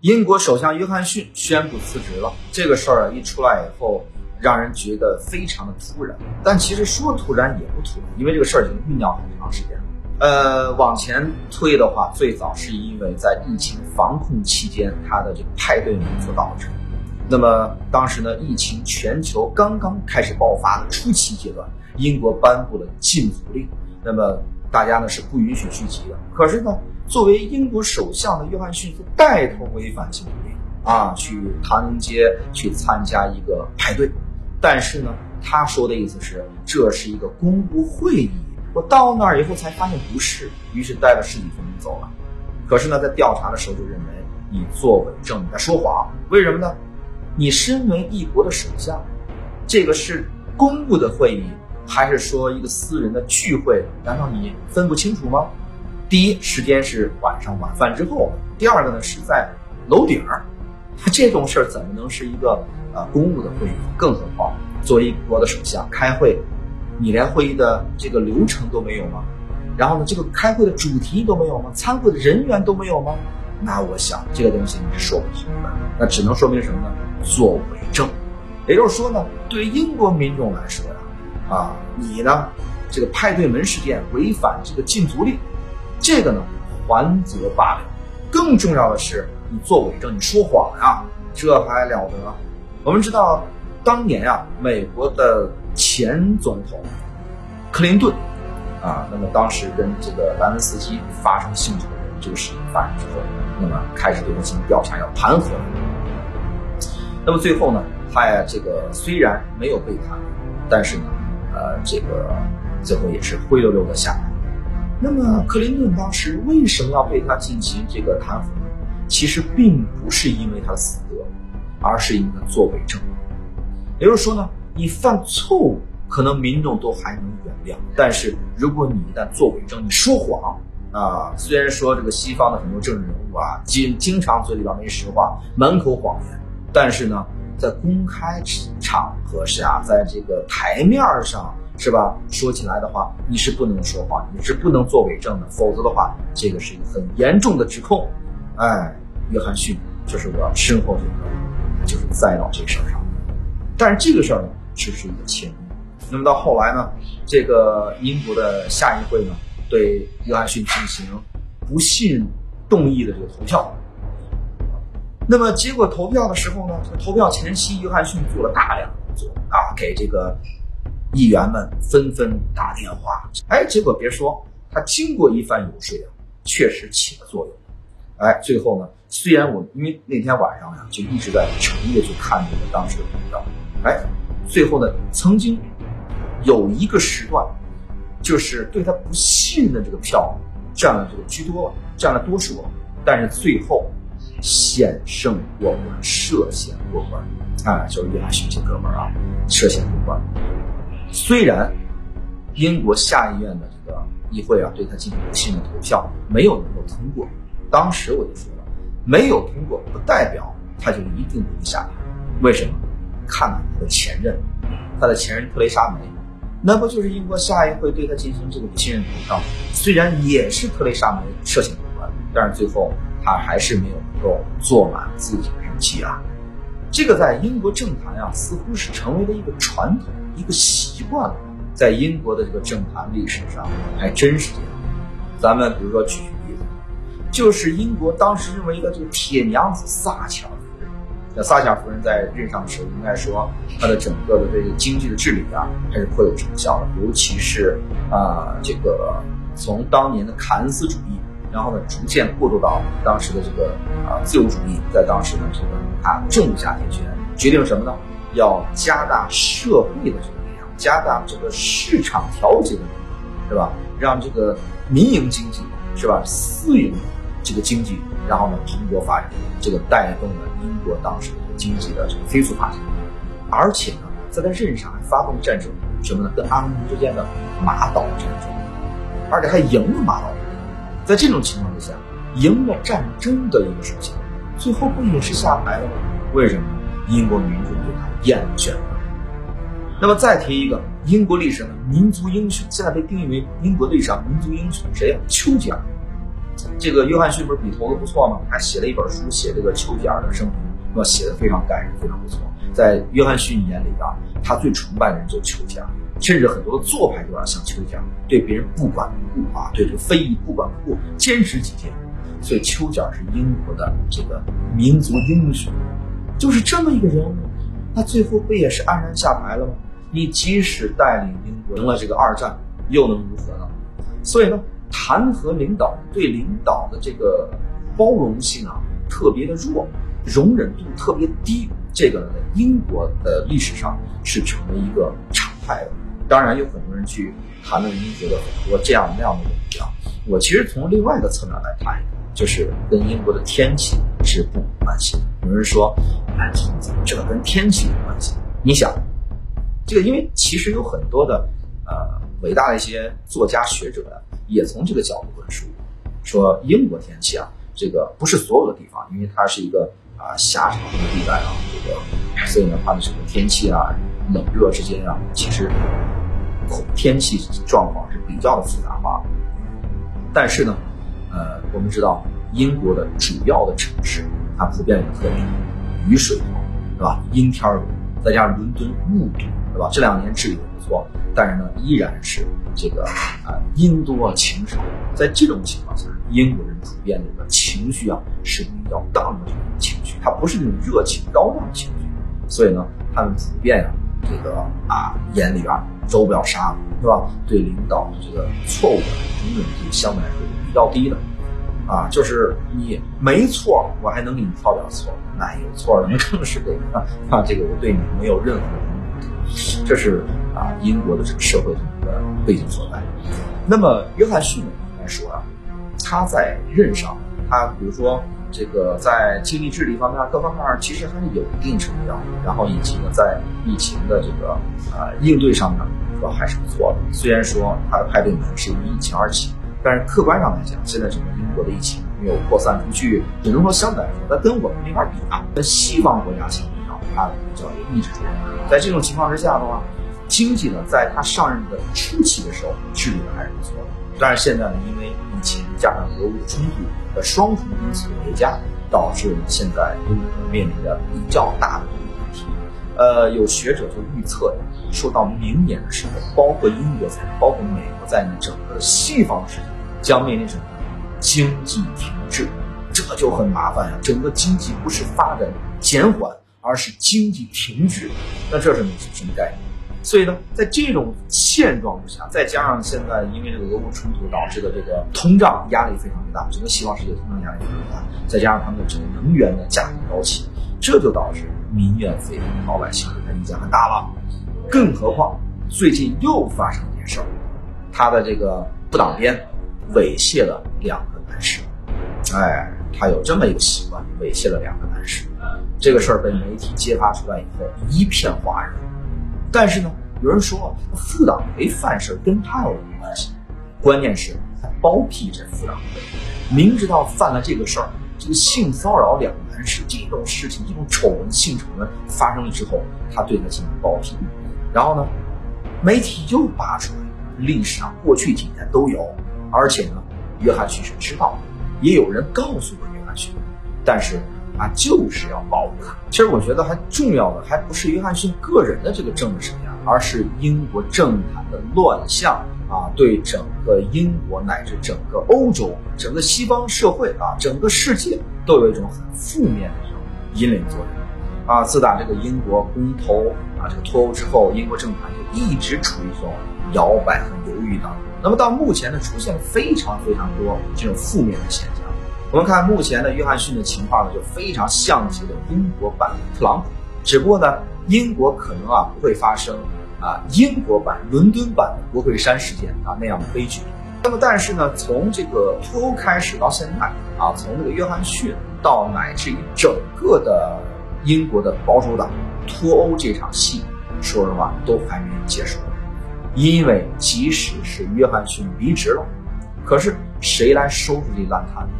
英国首相约翰逊宣布辞职了。这个事儿一出来以后，让人觉得非常的突然。但其实说突然也不突然，因为这个事儿已经酝酿很长时间了。呃，往前推的话，最早是因为在疫情防控期间，他的这个派对所导致。那么当时呢，疫情全球刚刚开始爆发的初期阶段，英国颁布了禁足令。那么大家呢是不允许聚集的。可是呢？作为英国首相的约翰逊，带头违反禁令啊，去唐人街去参加一个派对。但是呢，他说的意思是这是一个公布会议。我到那儿以后才发现不是，于是待了十几分钟走了。可是呢，在调查的时候就认为你作伪证，你在说谎。为什么呢？你身为一国的首相，这个是公布的会议，还是说一个私人的聚会？难道你分不清楚吗？第一时间是晚上晚饭之后，第二个呢是在楼顶儿，这种事儿怎么能是一个呃公务的会议？更何况作为一国的首相开会，你连会议的这个流程都没有吗？然后呢，这个开会的主题都没有吗？参会的人员都没有吗？那我想这个东西你是说不通的，那只能说明什么呢？作伪证。也就是说呢，对英国民众来说呀，啊，你呢这个派对门事件违反这个禁足令。这个呢，还则罢了，更重要的是，你做伪证，你说谎呀，这还了得？我们知道，当年啊，美国的前总统克林顿啊，那么当时跟这个莱文斯基发生性丑闻这个事情发生之后，那么开始对他进行调查，要弹劾。那么最后呢，他呀，这个虽然没有被弹，但是呢，呃，这个最后也是灰溜溜的下来。那么，克林顿当时为什么要对他进行这个弹劾呢？其实并不是因为他死得，而是因为作伪证。也就是说呢，你犯错误，可能民众都还能原谅；但是如果你一旦作伪证，你说谎啊，虽然说这个西方的很多政治人物啊，经经常嘴里边没实话，满口谎言，但是呢，在公开场合下，在这个台面上。是吧？说起来的话，你是不能说谎，你是不能作伪证的，否则的话，这个是一个很严重的指控。哎，约翰逊就是我身后这个，就是栽到这事儿上。但是这个事儿呢，只是一个前因。那么到后来呢，这个英国的下议会呢，对约翰逊进行不信动议的这个投票。那么结果投票的时候呢，投票前夕，约翰逊做了大量的工作啊，给这个。议员们纷纷打电话，哎，结果别说，他经过一番游说啊，确实起了作用。哎，最后呢，虽然我因为那天晚上呀，就一直在诚夜去看这个当时的投票，哎，最后呢，曾经有一个时段，就是对他不信任的这个票占了这个居多，占了多数，但是最后险胜过关，涉险过关，啊，就是约翰逊这哥们儿啊，涉险过关。虽然英国下议院的这个议会啊，对他进行不信任投票，没有能够通过。当时我就说了，没有通过不代表他就一定能下台。为什么？看看他的前任，他的前任特蕾莎梅，那不就是英国下议会对他进行这个不信任投票？虽然也是特蕾莎梅涉嫌过关，但是最后他还是没有能够坐满自己的任期啊。这个在英国政坛啊，似乎是成为了一个传统。一个习惯了，在英国的这个政坛历史上还真是这样。咱们比如说举举例子，就是英国当时认为一个这个铁娘子撒切尔夫人。那撒切尔夫人在任上的时候，应该说她的整个的这个经济的治理啊，还是颇有成效的。尤其是啊，这个从当年的凯恩斯主义，然后呢逐渐过渡到当时的这个啊自由主义，在当时呢这个啊政下天权，决定什么呢？要加大社会的这个力量，加大这个市场调节的力量，是吧？让这个民营经济是吧，私营这个经济，然后呢蓬勃发展，这个带动了英国当时的经济的这个飞速发展。而且呢，在他任上还发动战争，什么呢？跟阿根廷之间的马岛战争，而且还赢了马岛。在这种情况之下，赢了战争的一个首相，最后不也是下台了吗？为什么？英国民众对他厌倦了。那么再提一个英国历史上的民族英雄，现在被定义为英国历史上民族英雄，谁呀？丘吉尔。这个约翰逊不是笔头子不错吗？还写了一本书，写这个丘吉尔的生平，那么写的非常感人，非常不错。在约翰逊眼里啊，他最崇拜的人就是丘吉尔，甚至很多的做派都要像丘吉尔，对别人不管不顾啊，对这个非议不管不顾，坚持己见。所以丘吉尔是英国的这个民族英雄，就是这么一个人物，他最后不也是黯然下台了吗？你即使带领英国赢了这个二战，又能如何呢？所以呢，弹劾领导对领导的这个包容性啊特别的弱，容忍度特别低。这个呢，英国的历史上是成为一个常态的。当然，有很多人去谈论英国的很多这样那样的问题啊。我其实从另外一个侧面来谈，就是跟英国的天气是不无关系的。有人说，哎，这个跟天气有关系？你想，这个因为其实有很多的呃伟大的一些作家学者呀也从这个角度论述，说英国天气啊，这个不是所有的地方，因为它是一个。啊，狭长的地带啊，这个，所以呢，它的这个天气啊，冷热之间啊，其实天气状况是比较的复杂化。但是呢，呃，我们知道英国的主要的城市，它普遍有特点，雨水多，对吧？阴天儿多，再加上伦敦雾多，对吧？这两年治理的不错，但是呢，依然是这个啊阴多晴少。在这种情况下，英国人普遍这个情绪啊是比较荡的这种情绪。它不是那种热情高涨的情绪，所以呢，他们普遍啊，这个啊眼里啊揉不了沙子，是吧？对领导的这个错误的容忍度相对来说比较低的，啊，就是你没错，我还能给你挑点错，那有错的那更是这个啊，这个我对你没有任何的容忍度，这是啊英国的这个社会的一个背景所在。那么约翰逊呢来说啊，他在任上，他比如说。这个在经济治理方面，各方面其实还是有一定成效。然后以及呢，在疫情的这个呃应对上面，说还是不错的。虽然说他的派对门是因疫情而起，但是客观上来讲，现在整个英国的疫情没有扩散出去，只能说相对来说，它跟我们没法比啊。跟西方国家相比较，它比较抑制住。在这种情况之下的话，经济呢，在他上任的初期的时候，治理的还是不错的。但是现在呢，因加上俄乌冲突的双重因素叠加，导致我们现在英国面临着比较大的一个问题。呃，有学者就预测呀，说到明年的时候，包括英国在内，包括美国在内，整个西方世界将面临什么？经济停滞，这就很麻烦呀。整个经济不是发展减缓，而是经济停滞，那这是什么什么概念？所以呢，在这种现状之下，再加上现在因为这个俄乌冲突导致的这个通胀压力非常之大，整个西方世界通胀压力非常大，再加上他们的整个能源的价格高企，这就导致民怨沸腾，老百姓对他意见很大了。更何况最近又发生一件事儿，他的这个不党鞭猥亵了两个男士，哎，他有这么一个习惯，猥亵了两个男士。这个事儿被媒体揭发出来以后，一片哗然。但是呢，有人说副党没犯事跟他有什么关系？关键是他包庇这副党明知道犯了这个事儿，这个性骚扰两个男士这种事情，这种丑闻、性丑闻发生了之后，他对他进行包庇。然后呢，媒体又扒出来，历史上过去几年都有，而且呢，约翰逊是知道的，也有人告诉过约翰逊，但是。啊，就是要保护他。其实我觉得还重要的还不是约翰逊个人的这个政治生涯，而是英国政坛的乱象啊，对整个英国乃至整个欧洲、整个西方社会啊，整个世界都有一种很负面的这种引领作用。啊，自打这个英国公投啊这个脱欧之后，英国政坛就一直处于这种摇摆和犹豫当中。那么到目前呢，出现了非常非常多这种负面的现象。我们看目前的约翰逊的情况呢，就非常像极了英国版特朗普，只不过呢，英国可能啊不会发生啊英国版伦敦版的国会山事件啊那样的悲剧。那么但是呢，从这个脱欧开始到现在啊，从这个约翰逊到乃至于整个的英国的保守党脱欧这场戏，说实话都还没结束。因为即使是约翰逊离职了，可是谁来收拾这烂摊子？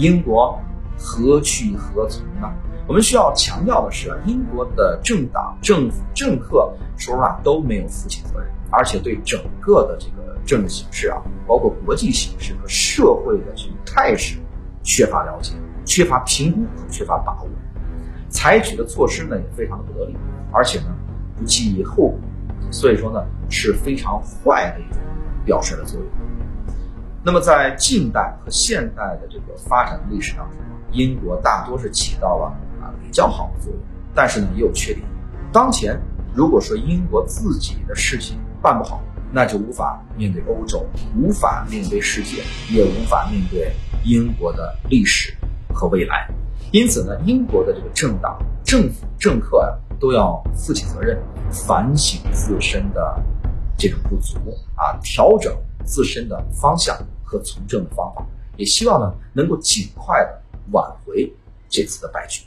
英国何去何从呢？我们需要强调的是，英国的政党、政府、政客，说实话都没有负起责任。而且对整个的这个政治形势啊，包括国际形势和社会的这种态势缺乏了解、缺乏评估和缺乏把握，采取的措施呢也非常的不得力，而且呢不计后果，所以说呢是非常坏的一种表率的作用。那么在近代和现代的这个发展历史当中，英国大多是起到了啊比较好的作用，但是呢也有缺点。当前如果说英国自己的事情办不好，那就无法面对欧洲，无法面对世界，也无法面对英国的历史和未来。因此呢，英国的这个政党、政府、政客啊，都要负起责任，反省自身的这种不足啊，调整。自身的方向和从政的方法，也希望呢能够尽快的挽回这次的败局。